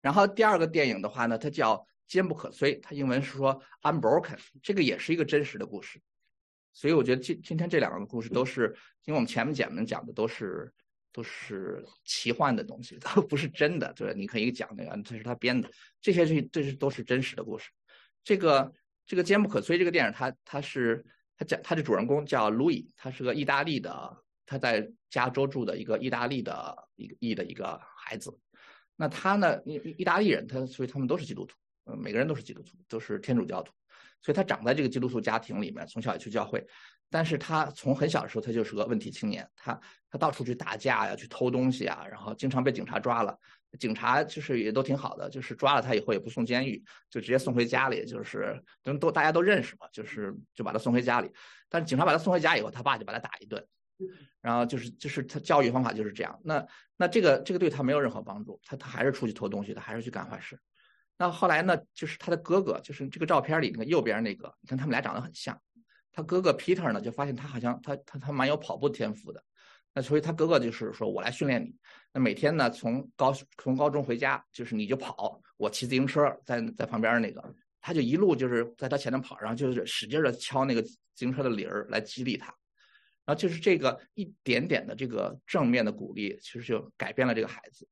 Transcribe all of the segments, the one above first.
然后第二个电影的话呢，它叫《坚不可摧》，它英文是说 Unbroken，这个也是一个真实的故事。所以我觉得今今天这两个故事都是，因为我们前面讲们讲的都是都是奇幻的东西，都不是真的。对，你可以讲那个，这是他编的，这些这这是都是真实的故事。这个这个《坚不可摧》这个电影，它它是它讲它的主人公叫路易，他是个意大利的，他在加州住的一个意大利的一个裔的一个孩子。那他呢，意意大利人，他所以他们都是基督徒，嗯，每个人都是基督徒，都是天主教徒。所以他长在这个基督徒家庭里面，从小也去教会，但是他从很小的时候他就是个问题青年，他他到处去打架呀，去偷东西啊，然后经常被警察抓了，警察就是也都挺好的，就是抓了他以后也不送监狱，就直接送回家里，就是都都大家都认识嘛，就是就把他送回家里，但是警察把他送回家以后，他爸就把他打一顿，然后就是就是他教育方法就是这样，那那这个这个对他没有任何帮助，他他还是出去偷东西，他还是去干坏事。那后来呢？就是他的哥哥，就是这个照片里那个右边那个，你看他们俩长得很像。他哥哥 Peter 呢，就发现他好像他他他蛮有跑步天赋的。那所以他哥哥就是说我来训练你。那每天呢，从高从高中回家，就是你就跑，我骑自行车在在旁边那个，他就一路就是在他前面跑，然后就是使劲的敲那个自行车的铃儿来激励他。然后就是这个一点点的这个正面的鼓励，其实就改变了这个孩子。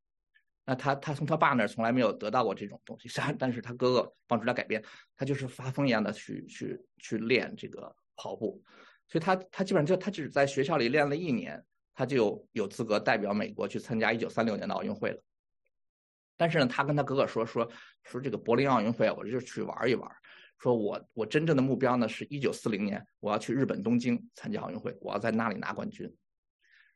那他他从他爸那儿从来没有得到过这种东西，但但是他哥哥帮助他改变，他就是发疯一样的去去去练这个跑步，所以他他基本上就他只在学校里练了一年，他就有资格代表美国去参加一九三六年的奥运会了。但是呢，他跟他哥哥说说说这个柏林奥运会，我就去玩一玩，说我我真正的目标呢是一九四零年我要去日本东京参加奥运会，我要在那里拿冠军。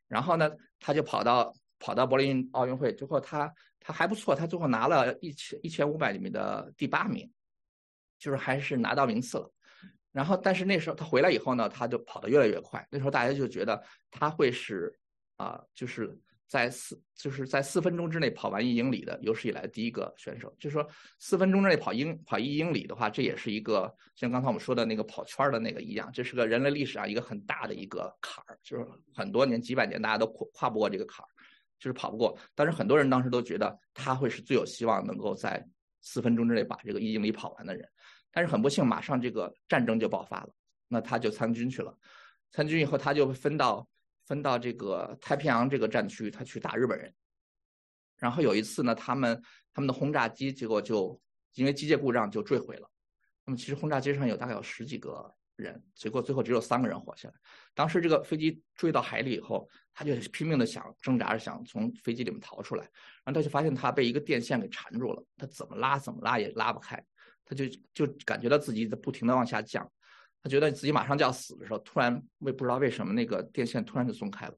然后呢，他就跑到。跑到柏林奥运会之后，他他还不错，他最后拿了一千一千五百里面的第八名，就是还是拿到名次了。然后，但是那时候他回来以后呢，他就跑得越来越快。那时候大家就觉得他会是啊，就是在四就是在四分钟之内跑完一英里的有史以来第一个选手。就是说四分钟之内跑英跑一英里的话，这也是一个像刚才我们说的那个跑圈的那个一样，这是个人类历史上一个很大的一个坎儿，就是很多年几百年大家都跨跨不过这个坎儿。就是跑不过，但是很多人当时都觉得他会是最有希望能够在四分钟之内把这个一英里跑完的人。但是很不幸，马上这个战争就爆发了，那他就参军去了。参军以后，他就分到分到这个太平洋这个战区，他去打日本人。然后有一次呢，他们他们的轰炸机结果就因为机械故障就坠毁了。那么其实轰炸机上有大概有十几个。人，结果最后只有三个人活下来。当时这个飞机坠到海里以后，他就拼命的想挣扎着想从飞机里面逃出来，然后他就发现他被一个电线给缠住了，他怎么拉怎么拉也拉不开，他就就感觉到自己在不停的往下降，他觉得自己马上就要死的时候，突然为不知道为什么那个电线突然就松开了，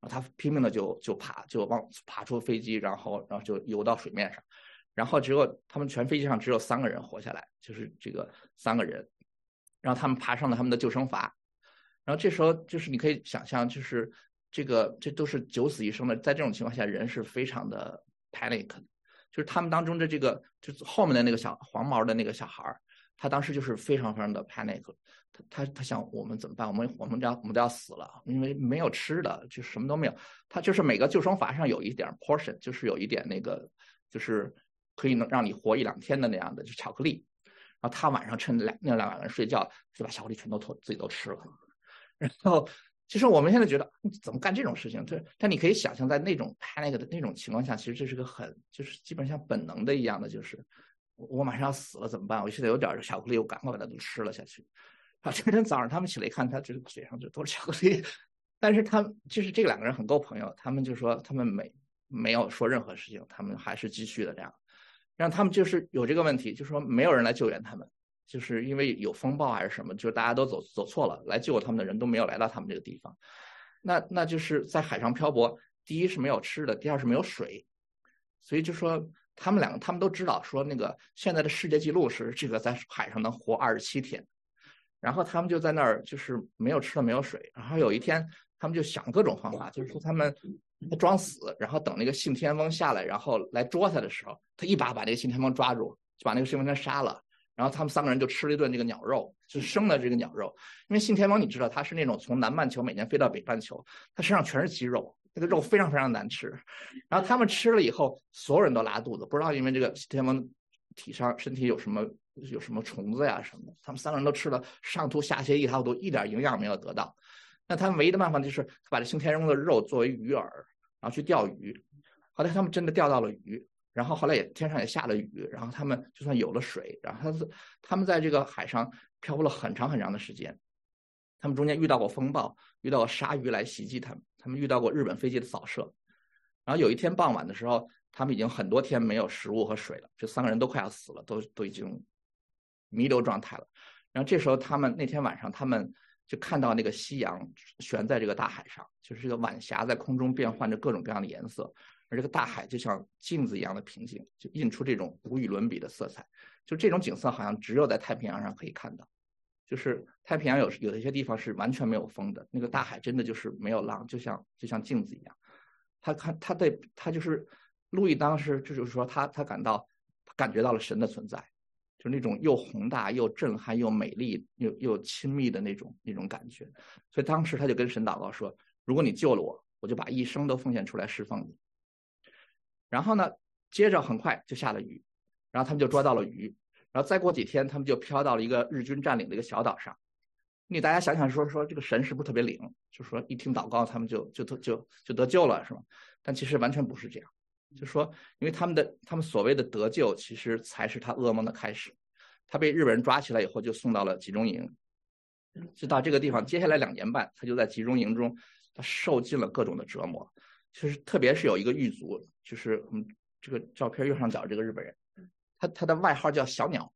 然后他拼命的就就爬就往爬出飞机，然后然后就游到水面上，然后只有他们全飞机上只有三个人活下来，就是这个三个人。然后他们爬上了他们的救生筏，然后这时候就是你可以想象，就是这个这都是九死一生的，在这种情况下，人是非常的 panic，就是他们当中的这个就是后面的那个小黄毛的那个小孩儿，他当时就是非常非常的 panic，他他他想我们怎么办？我们我们要我们都要死了，因为没有吃的，就什么都没有。他就是每个救生筏上有一点 portion，就是有一点那个就是可以能让你活一两天的那样的，就巧克力。然后他晚上趁两那两个人睡觉，就把巧克力全都偷自己都吃了。然后，其实我们现在觉得怎么干这种事情？对，但你可以想象，在那种 panic 的那种情况下，其实这是个很就是基本上像本能的一样的，就是我马上要死了怎么办？我现在有点巧克力，我赶快把它都吃了下去。啊，第二天早上他们起来一看，他就是嘴上就都是巧克力。但是他们就是这两个人很够朋友，他们就说他们没没有说任何事情，他们还是继续的这样。让他们就是有这个问题，就说没有人来救援他们，就是因为有风暴还是什么，就是大家都走走错了，来救他们的人都没有来到他们这个地方。那那就是在海上漂泊，第一是没有吃的，第二是没有水，所以就说他们两个他们都知道说那个现在的世界纪录是这个在海上能活二十七天，然后他们就在那儿就是没有吃的没有水，然后有一天他们就想各种方法，就是说他们。他装死，然后等那个信天翁下来，然后来捉他的时候，他一把把那个信天翁抓住，就把那个信天翁杀了。然后他们三个人就吃了一顿这个鸟肉，就生的这个鸟肉。因为信天翁你知道，他是那种从南半球每年飞到北半球，他身上全是肌肉，那个肉非常非常难吃。然后他们吃了以后，所有人都拉肚子，不知道因为这个天王体上身体有什么有什么虫子呀什么的，他们三个人都吃了上吐下泻一塌糊涂，一点营养没有得到。那他们唯一的办法就是把这信天翁的肉作为鱼饵，然后去钓鱼。后来他们真的钓到了鱼。然后后来也天上也下了雨，然后他们就算有了水，然后他他们在这个海上漂浮了很长很长的时间，他们中间遇到过风暴，遇到过鲨鱼来袭击他们，他们遇到过日本飞机的扫射，然后有一天傍晚的时候，他们已经很多天没有食物和水了，这三个人都快要死了，都都已经弥留状态了。然后这时候他们那天晚上，他们就看到那个夕阳悬在这个大海上，就是这个晚霞在空中变换着各种各样的颜色。而这个大海就像镜子一样的平静，就映出这种无与伦比的色彩。就这种景色，好像只有在太平洋上可以看到。就是太平洋有有一些地方是完全没有风的，那个大海真的就是没有浪，就像就像镜子一样。他看他对他就是路易当时就是说他他感到感觉到了神的存在，就那种又宏大又震撼又美丽又又亲密的那种那种感觉。所以当时他就跟神祷告说：“如果你救了我，我就把一生都奉献出来侍奉你。”然后呢，接着很快就下了雨，然后他们就捉到了鱼，然后再过几天，他们就飘到了一个日军占领的一个小岛上。你大家想想，说说这个神是不是特别灵？就说一听祷告，他们就就就就就得救了，是吗？但其实完全不是这样。就说，因为他们的他们所谓的得救，其实才是他噩梦的开始。他被日本人抓起来以后，就送到了集中营，就到这个地方。接下来两年半，他就在集中营中，他受尽了各种的折磨。就是特别是有一个狱卒，就是我们这个照片右上角这个日本人，他他的外号叫小鸟，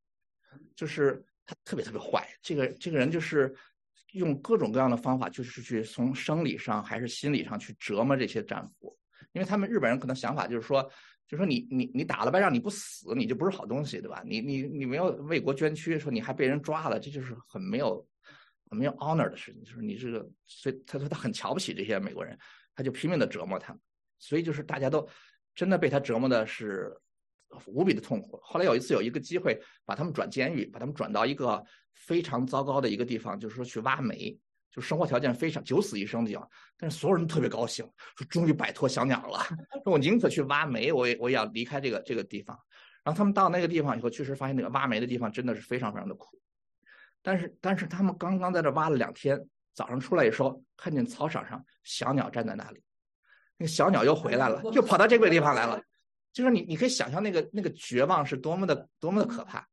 就是他特别特别坏。这个这个人就是用各种各样的方法，就是去从生理上还是心理上去折磨这些战俘，因为他们日本人可能想法就是说，就说你你你打了败仗你不死你就不是好东西，对吧？你你你没有为国捐躯，说你还被人抓了，这就是很没有很没有 honor 的事情。就是你这个，所以他说他很瞧不起这些美国人。他就拼命的折磨他们，所以就是大家都真的被他折磨的是无比的痛苦。后来有一次有一个机会把他们转监狱，把他们转到一个非常糟糕的一个地方，就是说去挖煤，就生活条件非常九死一生的样。但是所有人特别高兴，说终于摆脱小鸟了，说我宁可去挖煤，我也我也要离开这个这个地方。然后他们到那个地方以后，确实发现那个挖煤的地方真的是非常非常的苦。但是但是他们刚刚在这挖了两天。早上出来的时候，看见操场上小鸟站在那里，那个小鸟又回来了，又跑到这个地方来了。就是你，你可以想象那个那个绝望是多么的多么的可怕。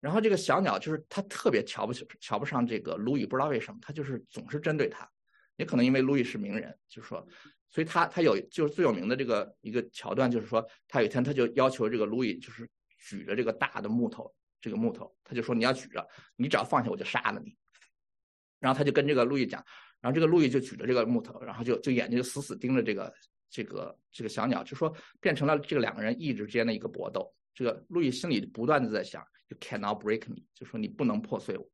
然后这个小鸟就是它特别瞧不起瞧不上这个路易，不知道为什么，它就是总是针对他。也可能因为路易是名人，就是说，所以他他有就是最有名的这个一个桥段，就是说他有一天他就要求这个路易就是举着这个大的木头，这个木头他就说你要举着，你只要放下我就杀了你。然后他就跟这个路易讲，然后这个路易就举着这个木头，然后就就眼睛就死死盯着这个这个这个小鸟，就说变成了这个两个人意志之间的一个搏斗。这个路易心里不断的在想，You cannot break me，就说你不能破碎我。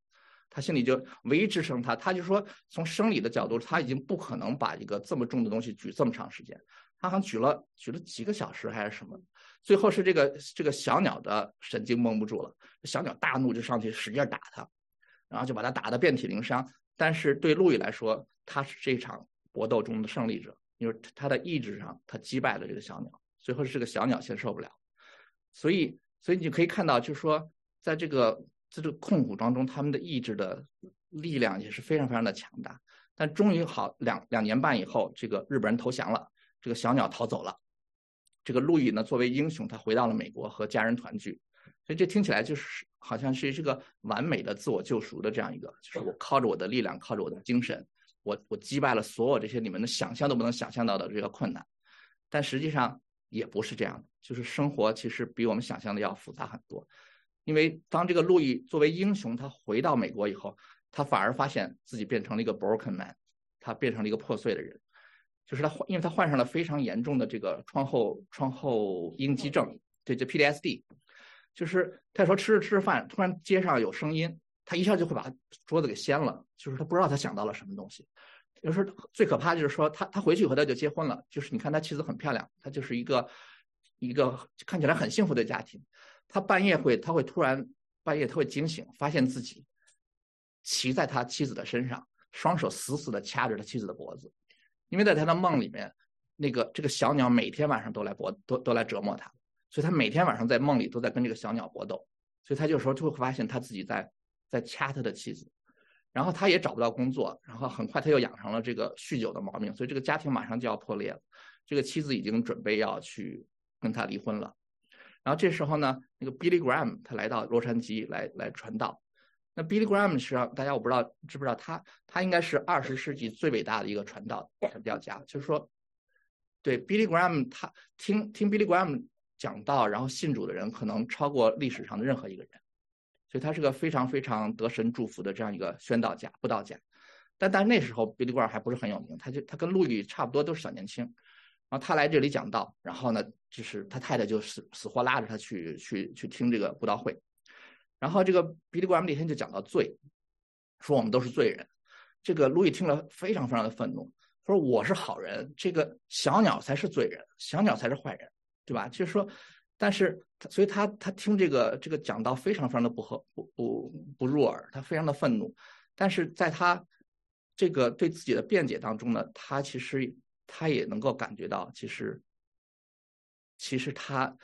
他心里就唯一支撑他，他就说从生理的角度，他已经不可能把一个这么重的东西举这么长时间。他好像举了举了几个小时还是什么，最后是这个这个小鸟的神经绷不住了，小鸟大怒就上去使劲打他。然后就把他打得遍体鳞伤，但是对路易来说，他是这场搏斗中的胜利者，因为他的意志上他击败了这个小鸟，最后是这个小鸟先受不了，所以，所以你可以看到，就是说，在这个在这个痛苦当中，他们的意志的力量也是非常非常的强大。但终于好两两年半以后，这个日本人投降了，这个小鸟逃走了，这个路易呢作为英雄，他回到了美国和家人团聚。所以这听起来就是好像是这个完美的自我救赎的这样一个，就是我靠着我的力量，靠着我的精神，我我击败了所有这些你们的想象都不能想象到的这个困难。但实际上也不是这样的，就是生活其实比我们想象的要复杂很多。因为当这个路易作为英雄，他回到美国以后，他反而发现自己变成了一个 broken man，他变成了一个破碎的人，就是他患，因为他患上了非常严重的这个创后创后应激症，对，就 PTSD。就是他说吃着吃着饭，突然街上有声音，他一下就会把桌子给掀了。就是他不知道他想到了什么东西。有时候最可怕就是说他他回去以后他就结婚了。就是你看他妻子很漂亮，他就是一个一个看起来很幸福的家庭。他半夜会他会突然半夜他会惊醒，发现自己骑在他妻子的身上，双手死死的掐着他妻子的脖子。因为在他的梦里面，那个这个小鸟每天晚上都来搏，都都来折磨他，所以他每天晚上在梦里都在跟这个小鸟搏斗，所以他有时候就会发现他自己在在掐他的妻子，然后他也找不到工作，然后很快他又养成了这个酗酒的毛病，所以这个家庭马上就要破裂了，这个妻子已经准备要去跟他离婚了，然后这时候呢，那个 Billy Graham 他来到洛杉矶来来传道。那 Billy Graham 实际上，大家我不知道知不知道他，他应该是二十世纪最伟大的一个传道传教家。就是说，对 Billy Graham，他听听 Billy Graham 讲道，然后信主的人可能超过历史上的任何一个人，所以他是个非常非常得神祝福的这样一个宣道家、布道家。但但那时候 Billy Graham 还不是很有名，他就他跟路易差不多都是小年轻，然后他来这里讲道，然后呢，就是他太太就死死活拉着他去去去听这个布道会。然后这个比利·格 m 那天就讲到罪，说我们都是罪人。这个路易听了非常非常的愤怒，说我是好人，这个小鸟才是罪人，小鸟才是坏人，对吧？就是说，但是他所以他他听这个这个讲道非常非常的不合不不不入耳，他非常的愤怒。但是在他这个对自己的辩解当中呢，他其实他也能够感觉到，其实其实他。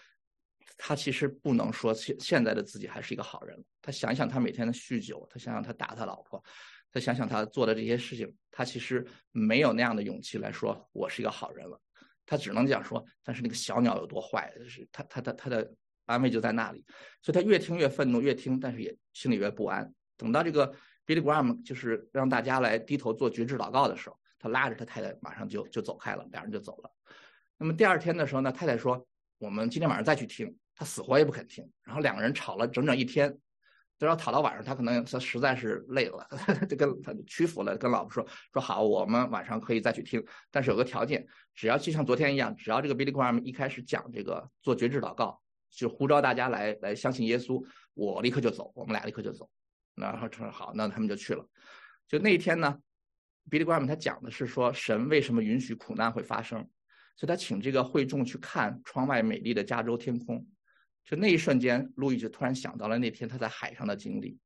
他其实不能说现现在的自己还是一个好人。他想想他每天的酗酒，他想想他打他老婆，他想想他做的这些事情，他其实没有那样的勇气来说我是一个好人了。他只能讲说，但是那个小鸟有多坏，就是他他的他的安慰就在那里。所以他越听越愤怒，越听但是也心里越不安。等到这个 Billy Graham 就是让大家来低头做绝志祷告的时候，他拉着他太太马上就就走开了，两人就走了。那么第二天的时候呢，太太说。我们今天晚上再去听，他死活也不肯听。然后两个人吵了整整一天，都要吵到晚上，他可能他实在是累了，就跟他屈服了，跟老婆说说好，我们晚上可以再去听，但是有个条件，只要就像昨天一样，只要这个 Billy Graham 一开始讲这个做绝志祷告，就呼召大家来来相信耶稣，我立刻就走，我们俩立刻就走。然后说好，那他们就去了。就那一天呢，Billy Graham 他讲的是说神为什么允许苦难会发生。所以他请这个会众去看窗外美丽的加州天空，就那一瞬间，路易就突然想到了那天他在海上的经历，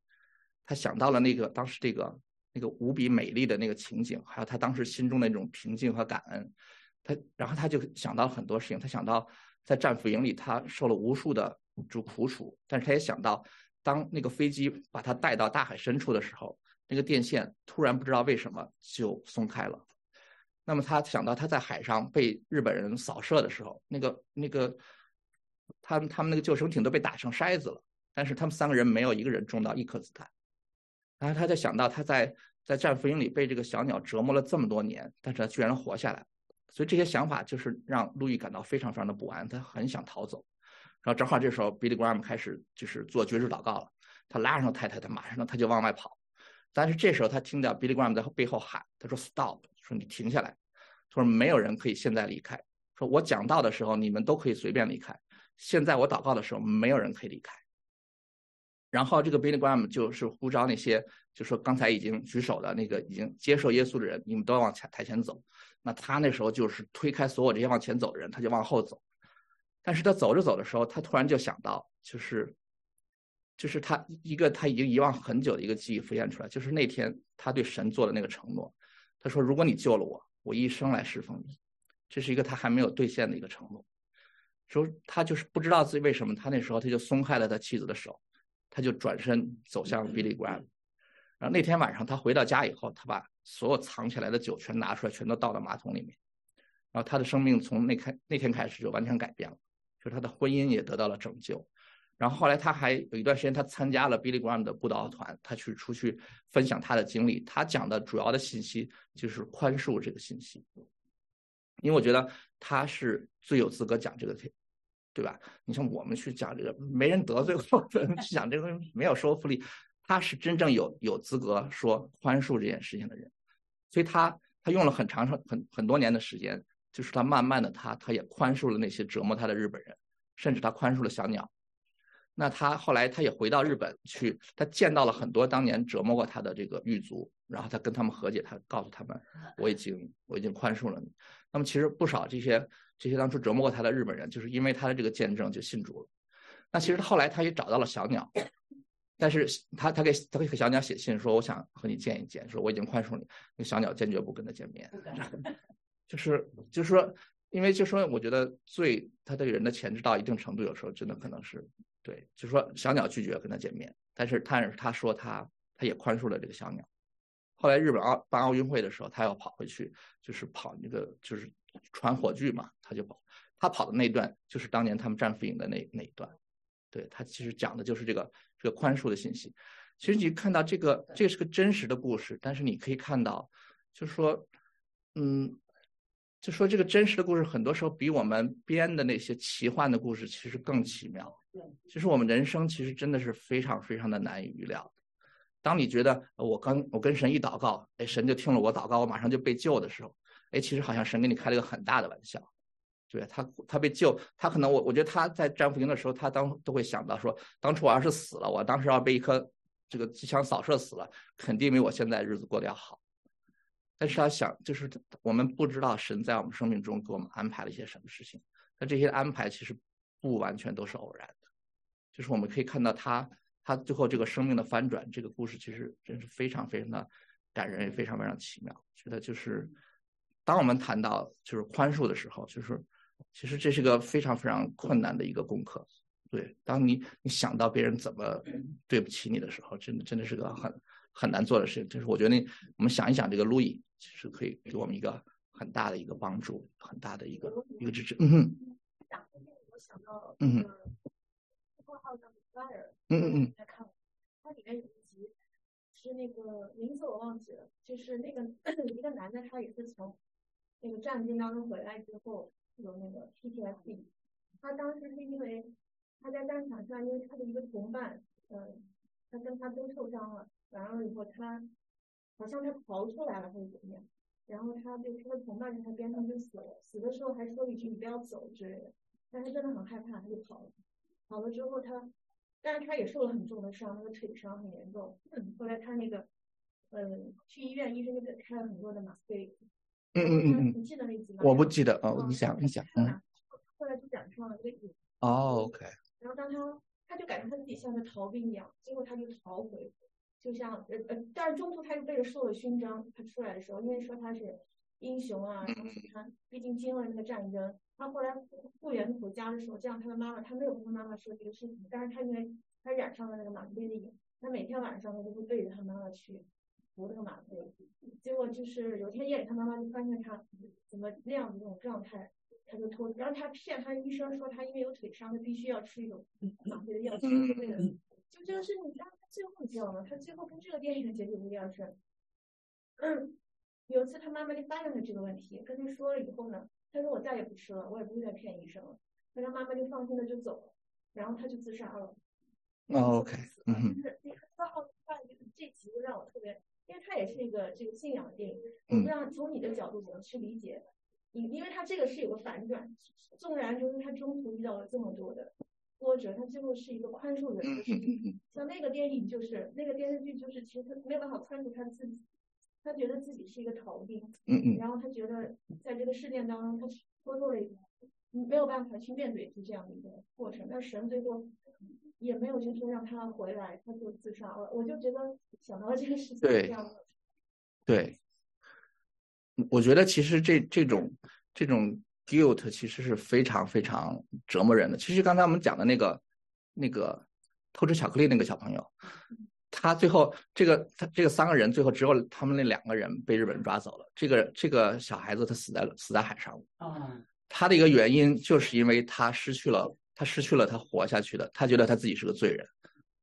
他想到了那个当时这个那个无比美丽的那个情景，还有他当时心中的那种平静和感恩。他然后他就想到很多事情，他想到在战俘营里他受了无数的这苦楚，但是他也想到当那个飞机把他带到大海深处的时候，那个电线突然不知道为什么就松开了。那么他想到他在海上被日本人扫射的时候，那个那个，他们他们那个救生艇都被打成筛子了，但是他们三个人没有一个人中到一颗子弹。然后他就想到他在在战俘营里被这个小鸟折磨了这么多年，但是他居然活下来。所以这些想法就是让路易感到非常非常的不安，他很想逃走。然后正好这时候，Billy Graham 开始就是做绝志祷告了，他拉上太太，他马上他就往外跑。但是这时候他听到 Billy Graham 在背后喊，他说 “Stop”。说你停下来，他说没有人可以现在离开。说我讲道的时候，你们都可以随便离开。现在我祷告的时候，没有人可以离开。然后这个 Billy Graham 就是呼召那些，就说刚才已经举手的那个已经接受耶稣的人，你们都要往前台前走。那他那时候就是推开所有这些往前走的人，他就往后走。但是他走着走的时候，他突然就想到，就是就是他一个他已经遗忘很久的一个记忆浮现出来，就是那天他对神做的那个承诺。他说：“如果你救了我，我一生来侍奉你。”这是一个他还没有兑现的一个承诺。说他就是不知道自己为什么，他那时候他就松开了他妻子的手，他就转身走向 Billy Graham。然后那天晚上他回到家以后，他把所有藏起来的酒全拿出来，全都倒到马桶里面。然后他的生命从那开那天开始就完全改变了，就是他的婚姻也得到了拯救。然后后来他还有一段时间，他参加了 Billy Graham 的布道团，他去出去分享他的经历。他讲的主要的信息就是宽恕这个信息，因为我觉得他是最有资格讲这个，对吧？你像我们去讲这个，没人得罪过，去讲这个没有说服力。他是真正有有资格说宽恕这件事情的人，所以他他用了很长很很很多年的时间，就是他慢慢的他他也宽恕了那些折磨他的日本人，甚至他宽恕了小鸟。那他后来他也回到日本去，他见到了很多当年折磨过他的这个狱卒，然后他跟他们和解，他告诉他们，我已经我已经宽恕了你。那么其实不少这些这些当初折磨过他的日本人，就是因为他的这个见证就信主了。那其实后来他也找到了小鸟，但是他他给他给小鸟写信说，我想和你见一见，说我已经宽恕你。那小鸟坚决不跟他见面，就是就是说因为就说我觉得罪，他对人的潜质到一定程度，有时候真的可能是对，就说小鸟拒绝跟他见面，但是但是他说他他也宽恕了这个小鸟。后来日本奥办奥运会的时候，他要跑回去，就是跑那个就是传火炬嘛，他就跑，他跑的那段就是当年他们战俘营的那那一段，对他其实讲的就是这个这个宽恕的信息。其实你看到这个，这是个真实的故事，但是你可以看到，就说，嗯，就说这个真实的故事，很多时候比我们编的那些奇幻的故事其实更奇妙。其实我们人生其实真的是非常非常的难以预料。当你觉得我刚我跟神一祷告，哎，神就听了我祷告，我马上就被救的时候，哎，其实好像神给你开了一个很大的玩笑。对他，他被救，他可能我我觉得他在战俘营的时候，他当都会想到说，当初我要是死了，我当时要被一颗。这个机枪扫射死了，肯定比我现在日子过得要好。但是他想，就是我们不知道神在我们生命中给我们安排了一些什么事情。那这些安排其实不完全都是偶然，就是我们可以看到他他最后这个生命的翻转，这个故事其实真是非常非常的感人，也非常非常奇妙。觉得就是当我们谈到就是宽恕的时候，就是其实这是个非常非常困难的一个功课。对，当你你想到别人怎么对不起你的时候，真的真的是个很很难做的事情。就是我觉得，我们想一想，这个路易其实可以给我们一个很大的一个帮助，很大的一个一个支持。嗯哼。我想到嗯嗯嗯嗯。在看，它里面有一集是那个名字我忘记了，就是那个 一个男的，他也是从那个战争当中回来之后有那个 PTSD，他当时是因为。他在战场上，因为他的一个同伴，嗯，他跟他都受伤了，完了以后他好像他逃出来了还是怎么样，然后他就他的同伴在他边上就死了，死的时候还说了一句你不要走之类的，但他真的很害怕，他就跑了，跑了之后他，但是他也受了很重的伤，那个腿伤很严重，后来他那个，嗯，去医院医生就给开了很多的吗啡，嗯嗯嗯嗯，你记得那集吗？我不记得哦，你讲你讲，嗯，后来就讲上了这个哦，OK。然后当他，他就感觉他自己像个逃兵一样，结果他就逃回，就像呃呃，但是中途他又被人受了勋章。他出来的时候，因为说他是英雄啊，然后他毕竟经历了那个战争。他后来复原回家的时候，这样他的妈妈，他没有跟他妈妈说这个事情，但是他因为他染上了那个吗啡的瘾，他每天晚上他都会背着他妈妈去服那个吗啡。结果就是有天夜里，他妈妈就发现他怎么那样的那种状态。他就偷，然后他骗他医生说他因为有腿伤，他必须要吃一种吗啡的药，就为了就这个事情。但他最后你知道吗？他最后跟这个电影的结局不一样是，嗯，有一次他妈妈就发现了这个问题，跟他说了以后呢，他说我再也不吃了，我也不会再骗医生了。那他妈妈就放心的就走了，然后他就自杀了。OK，嗯就是你看到看就是这集让我特别，因为他也是一个这个信仰的电影，我不知道从你的角度怎么去理解。因因为他这个是有个反转，纵然就是他中途遇到了这么多的波折，他最后是一个宽恕人的事情。像那个电影就是那个电视剧就是，其实他没有办法宽恕他自己，他觉得自己是一个逃兵，嗯嗯，然后他觉得在这个事件当中他脱落了，没有办法去面对出这样的一个过程。但神最后也没有就说让他回来，他就自杀了。我就觉得想到这个事情，对，对。我觉得其实这这种这种 guilt 其实是非常非常折磨人的。其实刚才我们讲的那个那个偷吃巧克力那个小朋友，他最后这个他这个三个人最后只有他们那两个人被日本人抓走了。这个这个小孩子他死在了死在海上了。他的一个原因就是因为他失去了他失去了他活下去的，他觉得他自己是个罪人。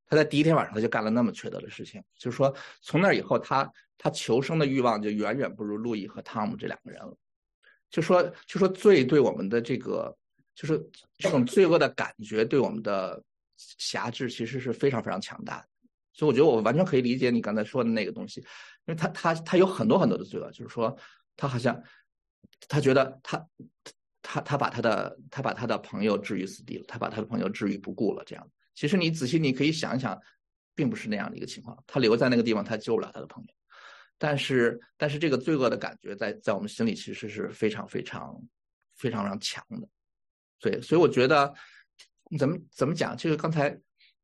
他在第一天晚上他就干了那么缺德的事情，就是说从那以后他他求生的欲望就远远不如路易和汤姆这两个人了。就说就说罪对我们的这个就是这种罪恶的感觉对我们的辖制其实是非常非常强大的。所以我觉得我完全可以理解你刚才说的那个东西，因为他他他有很多很多的罪恶，就是说他好像他觉得他他他把他的他把他的朋友置于死地了，他把他的朋友置于不顾了，这样。其实你仔细你可以想一想，并不是那样的一个情况。他留在那个地方，他救不了他的朋友。但是，但是这个罪恶的感觉在在我们心里其实是非常非常非常非常强的。对，所以我觉得怎么怎么讲，这个刚才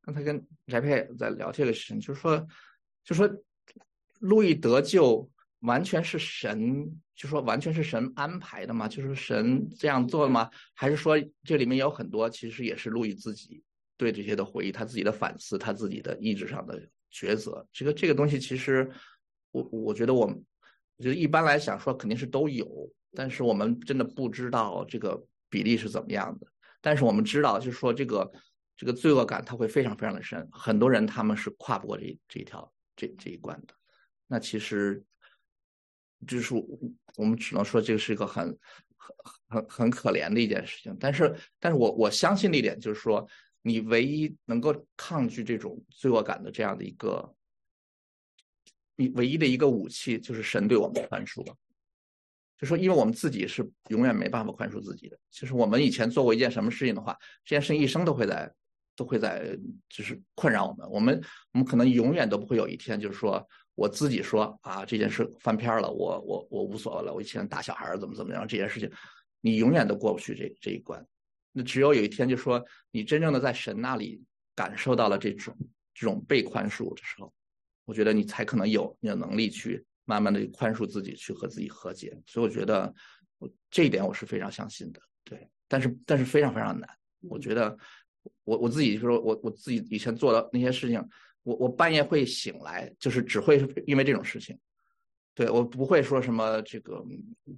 刚才跟翟佩在聊这个事情，就是说，就说路易得救完全是神，就说完全是神安排的吗？就是神这样做的吗？还是说这里面有很多其实也是路易自己对这些的回忆，他自己的反思，他自己的意志上的抉择？这个这个东西其实，我我觉得我们，我觉得一般来讲说肯定是都有，但是我们真的不知道这个比例是怎么样的。但是我们知道，就是说这个这个罪恶感它会非常非常的深，很多人他们是跨不过这这一条这这一关的。那其实。就是我们只能说这个是一个很很很很可怜的一件事情，但是但是我我相信的一点就是说，你唯一能够抗拒这种罪恶感的这样的一个，你唯一的一个武器就是神对我们的宽恕。就说因为我们自己是永远没办法宽恕自己的，就是我们以前做过一件什么事情的话，这件事情一生都会在都会在就是困扰我们，我们我们可能永远都不会有一天就是说。我自己说啊，这件事翻篇了，我我我无所谓了。我以前打小孩怎么怎么样，这件事情你永远都过不去这这一关。那只有有一天，就说你真正的在神那里感受到了这种这种被宽恕的时候，我觉得你才可能有有能力去慢慢的宽恕自己，去和自己和解。所以我觉得我这一点我是非常相信的。对，但是但是非常非常难。我觉得我我自己就说，我我自己以前做的那些事情。我我半夜会醒来，就是只会因为这种事情，对我不会说什么这个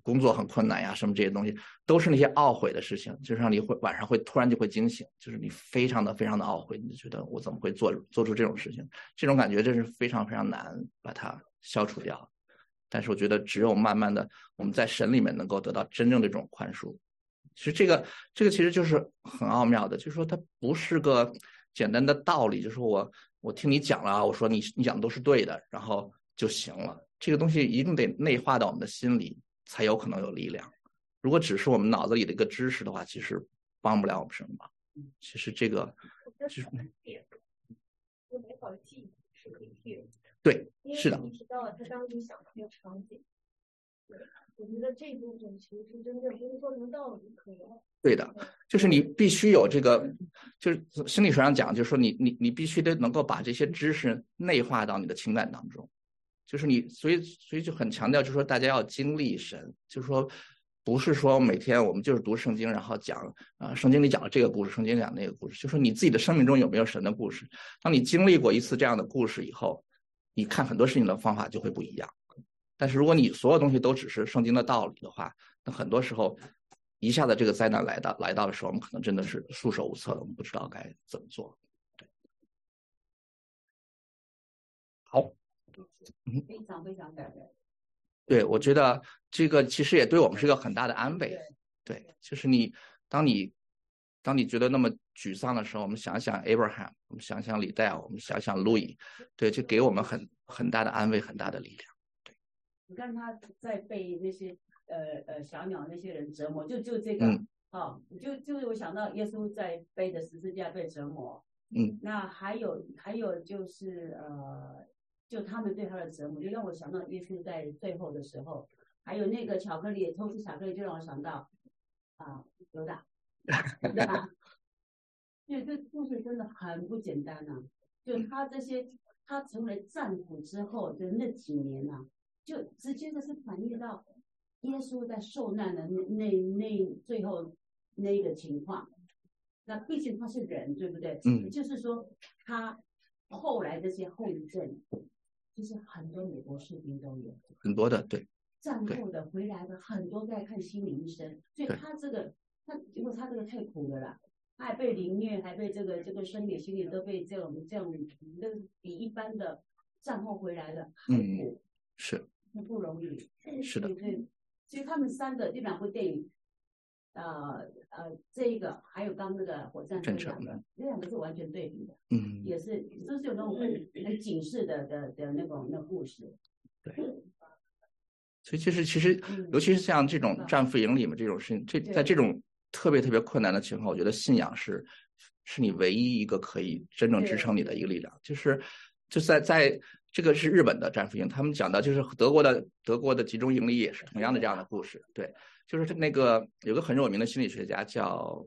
工作很困难呀，什么这些东西都是那些懊悔的事情，就是让你会晚上会突然就会惊醒，就是你非常的非常的懊悔，你就觉得我怎么会做做出这种事情？这种感觉真是非常非常难把它消除掉。但是我觉得只有慢慢的我们在神里面能够得到真正的这种宽恕，其实这个这个其实就是很奥妙的，就是说它不是个简单的道理，就是我。我听你讲了啊，我说你你讲的都是对的，然后就行了。这个东西一定得内化到我们的心里，才有可能有力量。如果只是我们脑子里的一个知识的话，其实帮不了我们什么忙。其实这个就是美好的记忆是可以替对，是的。你提到了他当时想的那个场景。我觉得这部分其实是真正不是做成道理可以。对的，就是你必须有这个，就是心理学上讲，就是说你你你必须得能够把这些知识内化到你的情感当中，就是你所以所以就很强调，就是说大家要经历神，就是说不是说每天我们就是读圣经，然后讲啊圣经里讲了这个故事，圣经讲那个故事，就说你自己的生命中有没有神的故事？当你经历过一次这样的故事以后，你看很多事情的方法就会不一样。但是如果你所有东西都只是圣经的道理的话，那很多时候一下子这个灾难来到来到的时候，我们可能真的是束手无策了，我们不知道该怎么做。对，好，非常非常感人。对，我觉得这个其实也对我们是一个很大的安慰。对，就是你当你当你觉得那么沮丧的时候，我们想想 Abraham，我们想想李代，我们想想路易，对，就给我们很很大的安慰，很大的力量。你看他在被那些呃呃小鸟那些人折磨，就就这个啊，就就是我想到耶稣在背着十字架被折磨，嗯，那还有还有就是呃，就他们对他的折磨，就让我想到耶稣在最后的时候，还有那个巧克力偷吃巧克力，就让我想到啊犹大，对吧？所以这故事真的很不简单呐，就他这些他成为战俘之后的那几年呐。就直接的是反映到耶稣在受难的那那那最后那个情况。那毕竟他是人，对不对？嗯。就是说他后来这些后遗症，就是很多美国士兵都有。很多的，对。战后的回来的很多在看心理医生，所以他这个他因为他这个太苦了啦，他还被凌虐，还被这个这个生理心理都被这种这样，那比一般的战后回来的还苦。是。那不容易，是的。对，其实他们三个这两部电影，呃呃，这一个还有刚那个火战这两个，这两个是完全对比的。嗯，也是都是有那种很很警示的的的那种那故事。对。所以就是其实，尤其是像这种战俘营里面这种事情，这在这种特别特别困难的情况，我觉得信仰是是你唯一一个可以真正支撑你的一个力量。就是就在在。这个是日本的战俘营，他们讲的就是德国的德国的集中营里也是同样的这样的故事。对，就是那个有个很有名的心理学家叫，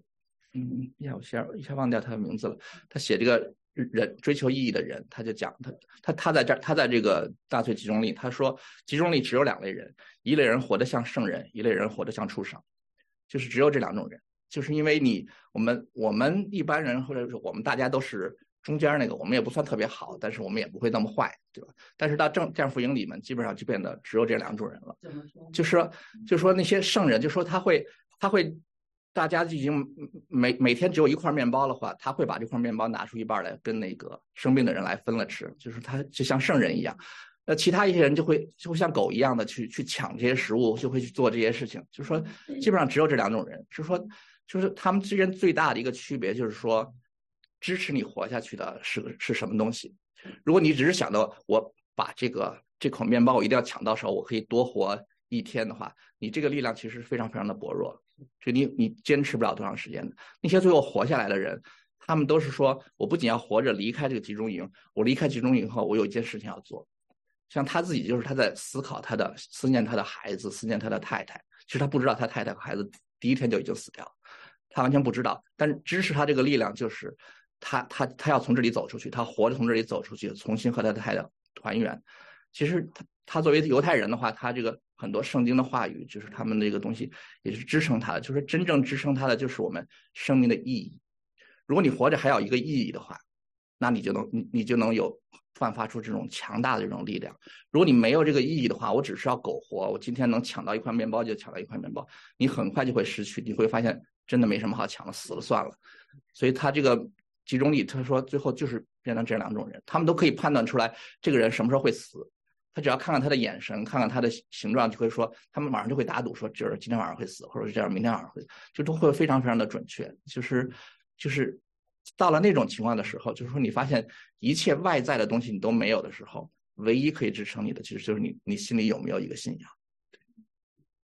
嗯，呀，我一下忘掉他的名字了。他写这个人追求意义的人，他就讲他他他在这儿他在这个大罪集中力，他说集中力只有两类人，一类人活得像圣人，一类人活得像畜生，就是只有这两种人，就是因为你我们我们一般人或者是我们大家都是中间那个，我们也不算特别好，但是我们也不会那么坏，对吧？但是到正战俘营里面，基本上就变得只有这两种人了？就是说就说那些圣人，就说他会他会。大家已经每每天只有一块面包的话，他会把这块面包拿出一半来跟那个生病的人来分了吃，就是他就像圣人一样。那其他一些人就会就会像狗一样的去去抢这些食物，就会去做这些事情。就是说，基本上只有这两种人，是说，就是他们之间最大的一个区别就是说，支持你活下去的是是什么东西。如果你只是想到我把这个这口面包我一定要抢到手，我可以多活一天的话，你这个力量其实非常非常的薄弱。就你你坚持不了多长时间的那些最后活下来的人，他们都是说，我不仅要活着离开这个集中营，我离开集中营后，我有一件事情要做。像他自己就是他在思考他的思念他的孩子，思念他的太太。其实他不知道他太太和孩子第一天就已经死掉了，他完全不知道。但是支持他这个力量就是他他他要从这里走出去，他活着从这里走出去，重新和他的太太团圆。其实他他作为犹太人的话，他这个。很多圣经的话语，就是他们这个东西，也是支撑他的。就是真正支撑他的，就是我们生命的意义。如果你活着还有一个意义的话，那你就能你你就能有焕发出这种强大的这种力量。如果你没有这个意义的话，我只是要苟活，我今天能抢到一块面包就抢到一块面包，你很快就会失去，你会发现真的没什么好抢的，死了算了。所以他这个集中力，他说最后就是变成这两种人，他们都可以判断出来这个人什么时候会死。他只要看看他的眼神，看看他的形状，就会说，他们马上就会打赌说，就是今天晚上会死，或者是这样，明天晚上会，就都会非常非常的准确。就是，就是到了那种情况的时候，就是说你发现一切外在的东西你都没有的时候，唯一可以支撑你的，其实就是你你心里有没有一个信仰。